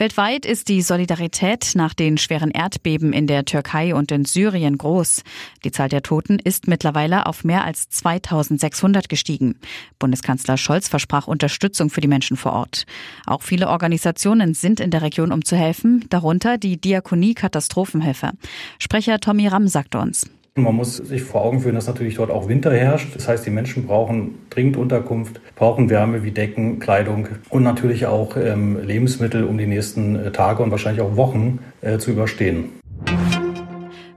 Weltweit ist die Solidarität nach den schweren Erdbeben in der Türkei und in Syrien groß. Die Zahl der Toten ist mittlerweile auf mehr als 2600 gestiegen. Bundeskanzler Scholz versprach Unterstützung für die Menschen vor Ort. Auch viele Organisationen sind in der Region, um zu helfen, darunter die Diakonie Katastrophenhilfe. Sprecher Tommy Ramm sagt uns. Man muss sich vor Augen führen, dass natürlich dort auch Winter herrscht. Das heißt, die Menschen brauchen dringend Unterkunft, brauchen Wärme wie Decken, Kleidung und natürlich auch ähm, Lebensmittel, um die nächsten äh, Tage und wahrscheinlich auch Wochen äh, zu überstehen.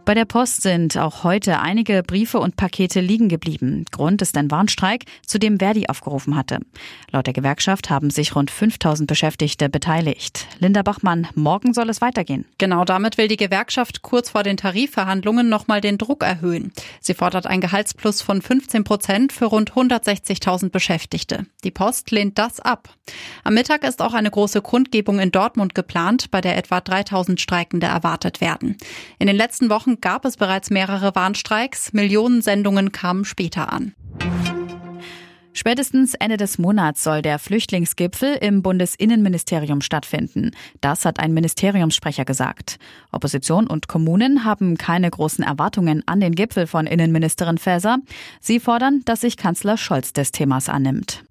Bei der Post sind auch heute einige Briefe und Pakete liegen geblieben. Grund ist ein Warnstreik, zu dem Verdi aufgerufen hatte. Laut der Gewerkschaft haben sich rund 5000 Beschäftigte beteiligt. Linda Bachmann, morgen soll es weitergehen. Genau damit will die Gewerkschaft kurz vor den Tarifverhandlungen nochmal den Druck erhöhen. Sie fordert ein Gehaltsplus von 15 Prozent für rund 160.000 Beschäftigte. Die Post lehnt das ab. Am Mittag ist auch eine große Kundgebung in Dortmund geplant, bei der etwa 3000 Streikende erwartet werden. In den letzten Wochen Wochen gab es bereits mehrere Warnstreiks. Millionen Sendungen kamen später an. Spätestens Ende des Monats soll der Flüchtlingsgipfel im Bundesinnenministerium stattfinden. Das hat ein Ministeriumssprecher gesagt. Opposition und Kommunen haben keine großen Erwartungen an den Gipfel von Innenministerin Faeser. Sie fordern, dass sich Kanzler Scholz des Themas annimmt.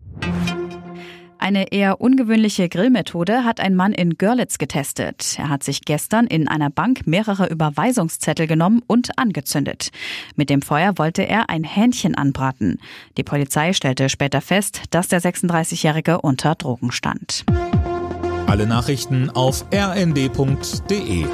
Eine eher ungewöhnliche Grillmethode hat ein Mann in Görlitz getestet. Er hat sich gestern in einer Bank mehrere Überweisungszettel genommen und angezündet. Mit dem Feuer wollte er ein Hähnchen anbraten. Die Polizei stellte später fest, dass der 36-Jährige unter Drogen stand. Alle Nachrichten auf rnd.de